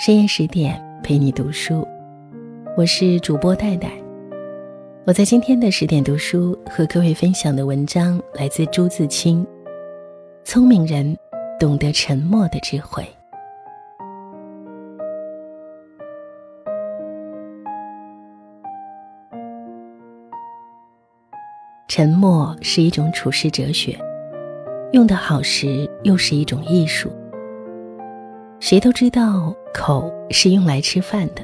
深夜十点陪你读书，我是主播戴戴。我在今天的十点读书和各位分享的文章来自朱自清。聪明人懂得沉默的智慧。沉默是一种处世哲学，用得好时又是一种艺术。谁都知道口是用来吃饭的，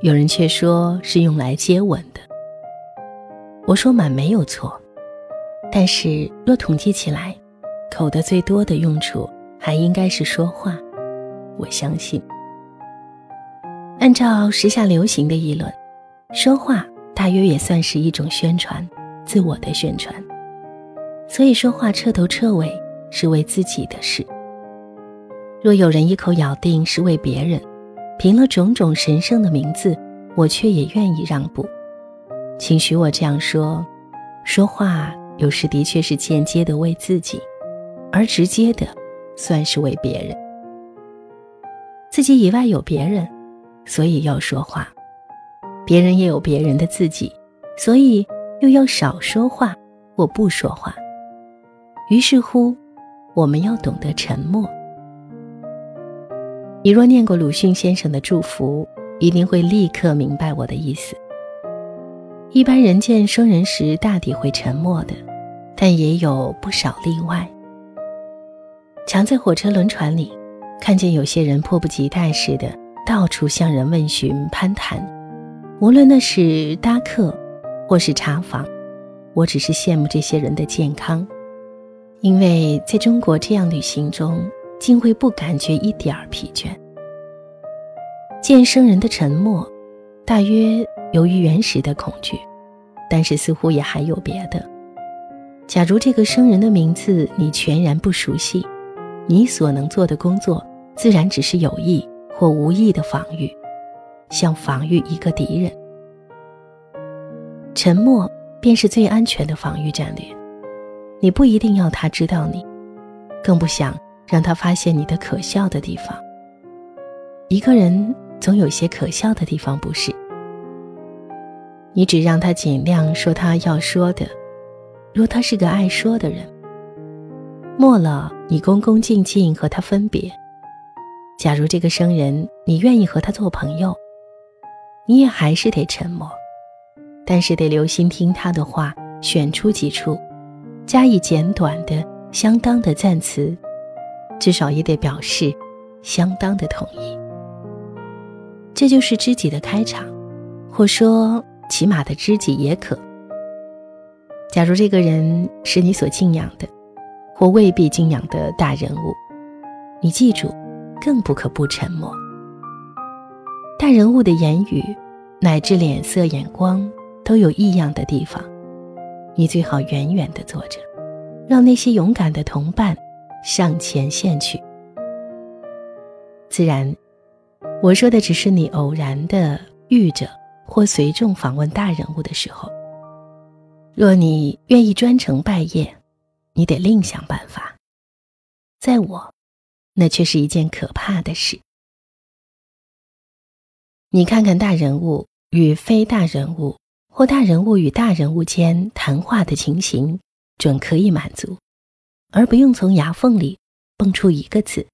有人却说是用来接吻的。我说满没有错，但是若统计起来，口的最多的用处还应该是说话。我相信，按照时下流行的议论，说话大约也算是一种宣传，自我的宣传。所以说话彻头彻尾是为自己的事。若有人一口咬定是为别人，凭了种种神圣的名字，我却也愿意让步。请许我这样说：说话有时的确是间接的为自己，而直接的算是为别人。自己以外有别人，所以要说话；别人也有别人的自己，所以又要少说话或不说话。于是乎，我们要懂得沉默。你若念过鲁迅先生的祝福，一定会立刻明白我的意思。一般人见生人时，大抵会沉默的，但也有不少例外。常在火车轮船里，看见有些人迫不及待似的到处向人问询、攀谈，无论那是搭客，或是查房，我只是羡慕这些人的健康，因为在中国这样旅行中。竟会不感觉一点儿疲倦。见生人的沉默，大约由于原始的恐惧，但是似乎也还有别的。假如这个生人的名字你全然不熟悉，你所能做的工作，自然只是有意或无意的防御，像防御一个敌人。沉默便是最安全的防御战略。你不一定要他知道你，更不想。让他发现你的可笑的地方。一个人总有些可笑的地方，不是？你只让他尽量说他要说的。若他是个爱说的人，末了你恭恭敬敬和他分别。假如这个生人你愿意和他做朋友，你也还是得沉默，但是得留心听他的话，选出几处，加以简短的、相当的赞词。至少也得表示相当的同意。这就是知己的开场，或说起码的知己也可。假如这个人是你所敬仰的，或未必敬仰的大人物，你记住，更不可不沉默。大人物的言语乃至脸色、眼光都有异样的地方，你最好远远地坐着，让那些勇敢的同伴。上前线去。自然，我说的只是你偶然的遇着或随众访问大人物的时候。若你愿意专程拜谒，你得另想办法。在我，那却是一件可怕的事。你看看大人物与非大人物，或大人物与大人物间谈话的情形，准可以满足。而不用从牙缝里蹦出一个字。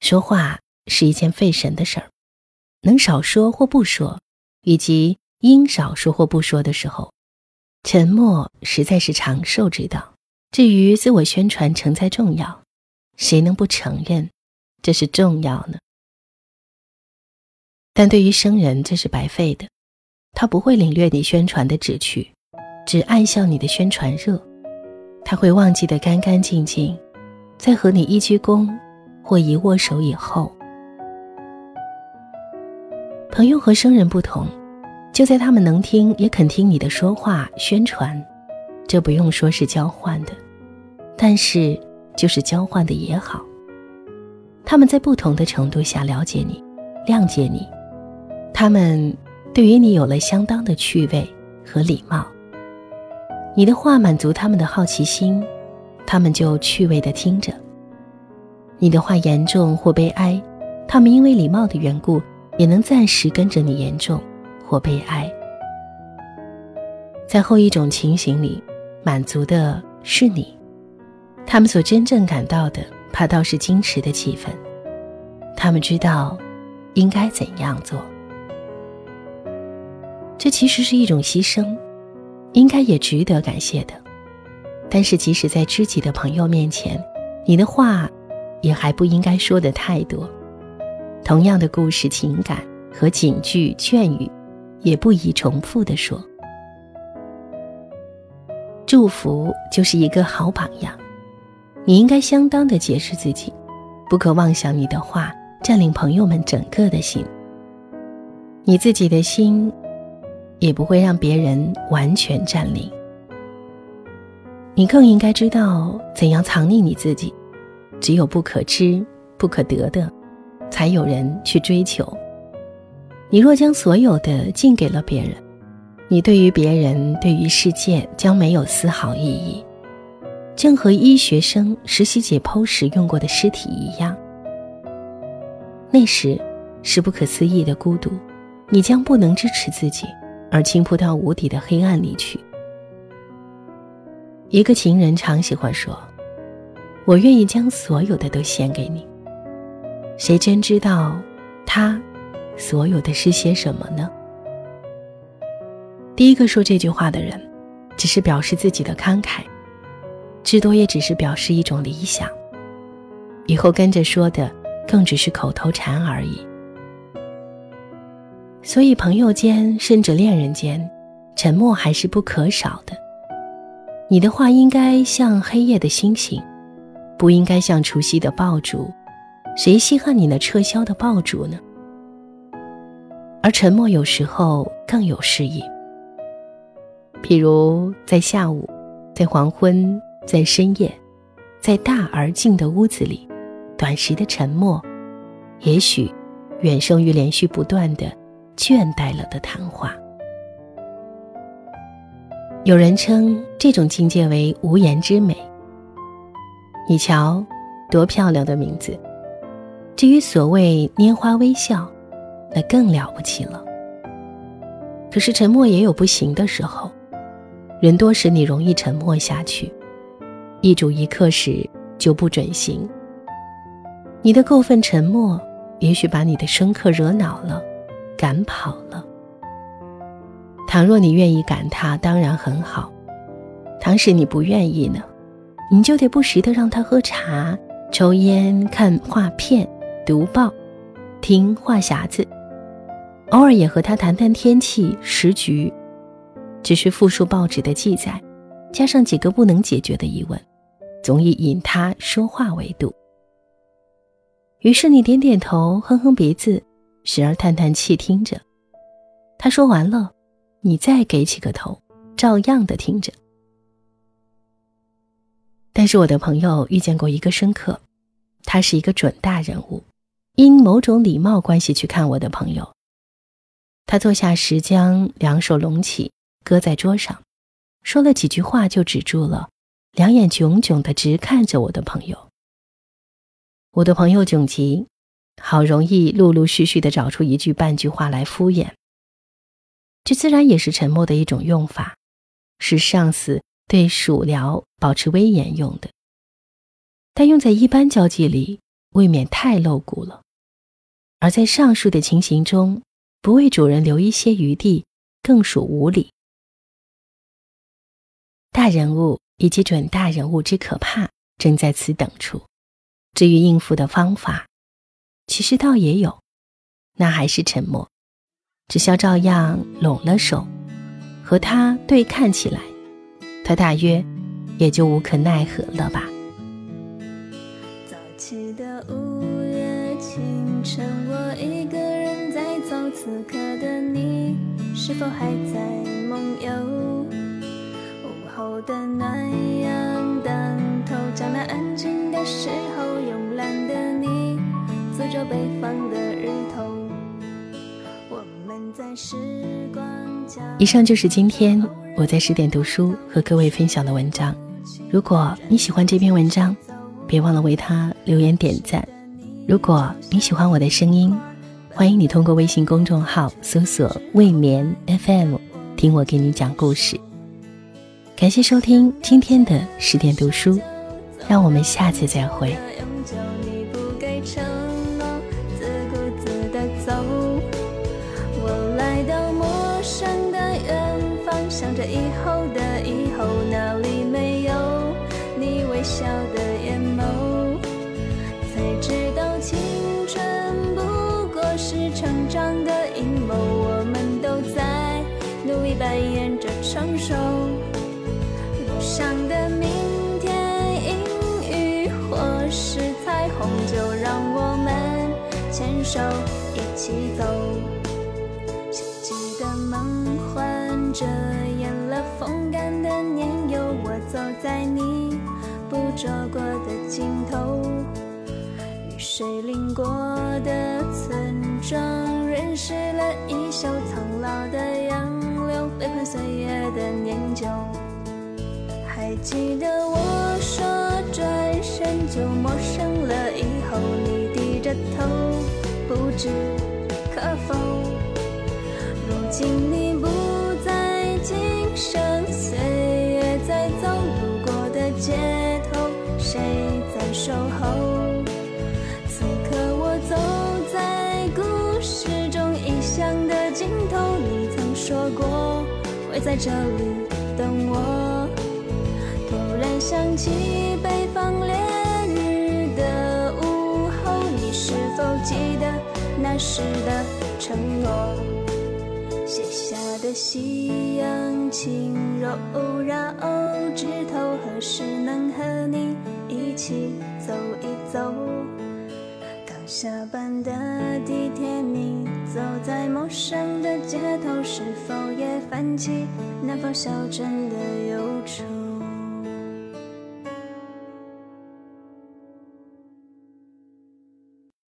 说话是一件费神的事儿，能少说或不说，以及应少说或不说的时候，沉默实在是长寿之道。至于自我宣传诚在重要，谁能不承认这是重要呢？但对于生人，这是白费的，他不会领略你宣传的旨趣，只暗笑你的宣传热。他会忘记的干干净净，在和你一鞠躬或一握手以后。朋友和生人不同，就在他们能听也肯听你的说话宣传，这不用说是交换的，但是就是交换的也好。他们在不同的程度下了解你，谅解你，他们对于你有了相当的趣味和礼貌。你的话满足他们的好奇心，他们就趣味的听着。你的话严重或悲哀，他们因为礼貌的缘故，也能暂时跟着你严重或悲哀。在后一种情形里，满足的是你，他们所真正感到的，怕倒是矜持的气氛。他们知道应该怎样做，这其实是一种牺牲，应该也值得感谢的。但是，即使在知己的朋友面前，你的话也还不应该说的太多。同样的故事、情感和警句、劝语，也不宜重复的说。祝福就是一个好榜样，你应该相当的解释自己，不可妄想你的话占领朋友们整个的心。你自己的心，也不会让别人完全占领。你更应该知道怎样藏匿你自己，只有不可知、不可得的，才有人去追求。你若将所有的尽给了别人。你对于别人，对于世界，将没有丝毫意义，正和医学生实习解剖时用过的尸体一样。那时，是不可思议的孤独，你将不能支持自己，而倾扑到无底的黑暗里去。一个情人常喜欢说：“我愿意将所有的都献给你。”谁真知道，他所有的是些什么呢？第一个说这句话的人，只是表示自己的慷慨，至多也只是表示一种理想。以后跟着说的，更只是口头禅而已。所以，朋友间甚至恋人间，沉默还是不可少的。你的话应该像黑夜的星星，不应该像除夕的爆竹。谁稀罕你那撤销的爆竹呢？而沉默有时候更有诗意。譬如在下午，在黄昏，在深夜，在大而静的屋子里，短时的沉默，也许远胜于连续不断的倦怠了的谈话。有人称这种境界为无言之美。你瞧，多漂亮的名字！至于所谓拈花微笑，那更了不起了。可是沉默也有不行的时候。人多时，你容易沉默下去；一主一客时，就不准行。你的过分沉默，也许把你的生客惹恼了，赶跑了。倘若你愿意赶他，当然很好；倘使你不愿意呢，你就得不时的让他喝茶、抽烟、看画片、读报、听话匣子，偶尔也和他谈谈天气、时局。只是复述报纸的记载，加上几个不能解决的疑问，总以引他说话为度。于是你点点头，哼哼鼻子，时而叹叹气，听着。他说完了，你再给起个头，照样的听着。但是我的朋友遇见过一个深刻，他是一个准大人物，因某种礼貌关系去看我的朋友。他坐下时将两手拢起。搁在桌上，说了几句话就止住了，两眼炯炯的直看着我的朋友。我的朋友窘极，好容易陆陆续续的找出一句半句话来敷衍。这自然也是沉默的一种用法，是上司对属僚保持威严用的，但用在一般交际里未免太露骨了。而在上述的情形中，不为主人留一些余地，更属无礼。大人物以及准大人物之可怕，正在此等处。至于应付的方法，其实倒也有，那还是沉默，只需照样拢了手，和他对看起来，他大约也就无可奈何了吧。早起的午夜清晨，我一个人在走，此刻的你是否还在梦游？午后的暖阳当头，将那安静的时候，慵懒的你，坐着北方的日头。我们在时光以上就是今天我在十点读书和各位分享的文章。如果你喜欢这篇文章，别忘了为它留言点赞。如果你喜欢我的声音，欢迎你通过微信公众号搜索“未眠 FM”，听我给你讲故事。感谢收听今天的十点读书，让我们下次再会。扮演着成熟。路上的明天，阴雨或是彩虹，就让我们牵手一起走。希冀的梦幻着。风干的年幼，我走在你捕捉过的尽头，雨水淋过的村庄，认识了一袖苍老的还记得我说转身就陌生了，以后你低着头，不知可否？如今你不在今生。岁月在走，路过的街头，谁在守候？此刻我走在故事中异乡的尽头。你曾说过会在这里等我。想起北方烈日的午后，你是否记得那时的承诺？写下的夕阳轻柔绕枝头。何时能和你一起走一走？刚下班的地铁，你走在陌生的街头，是否也泛起南方小镇的？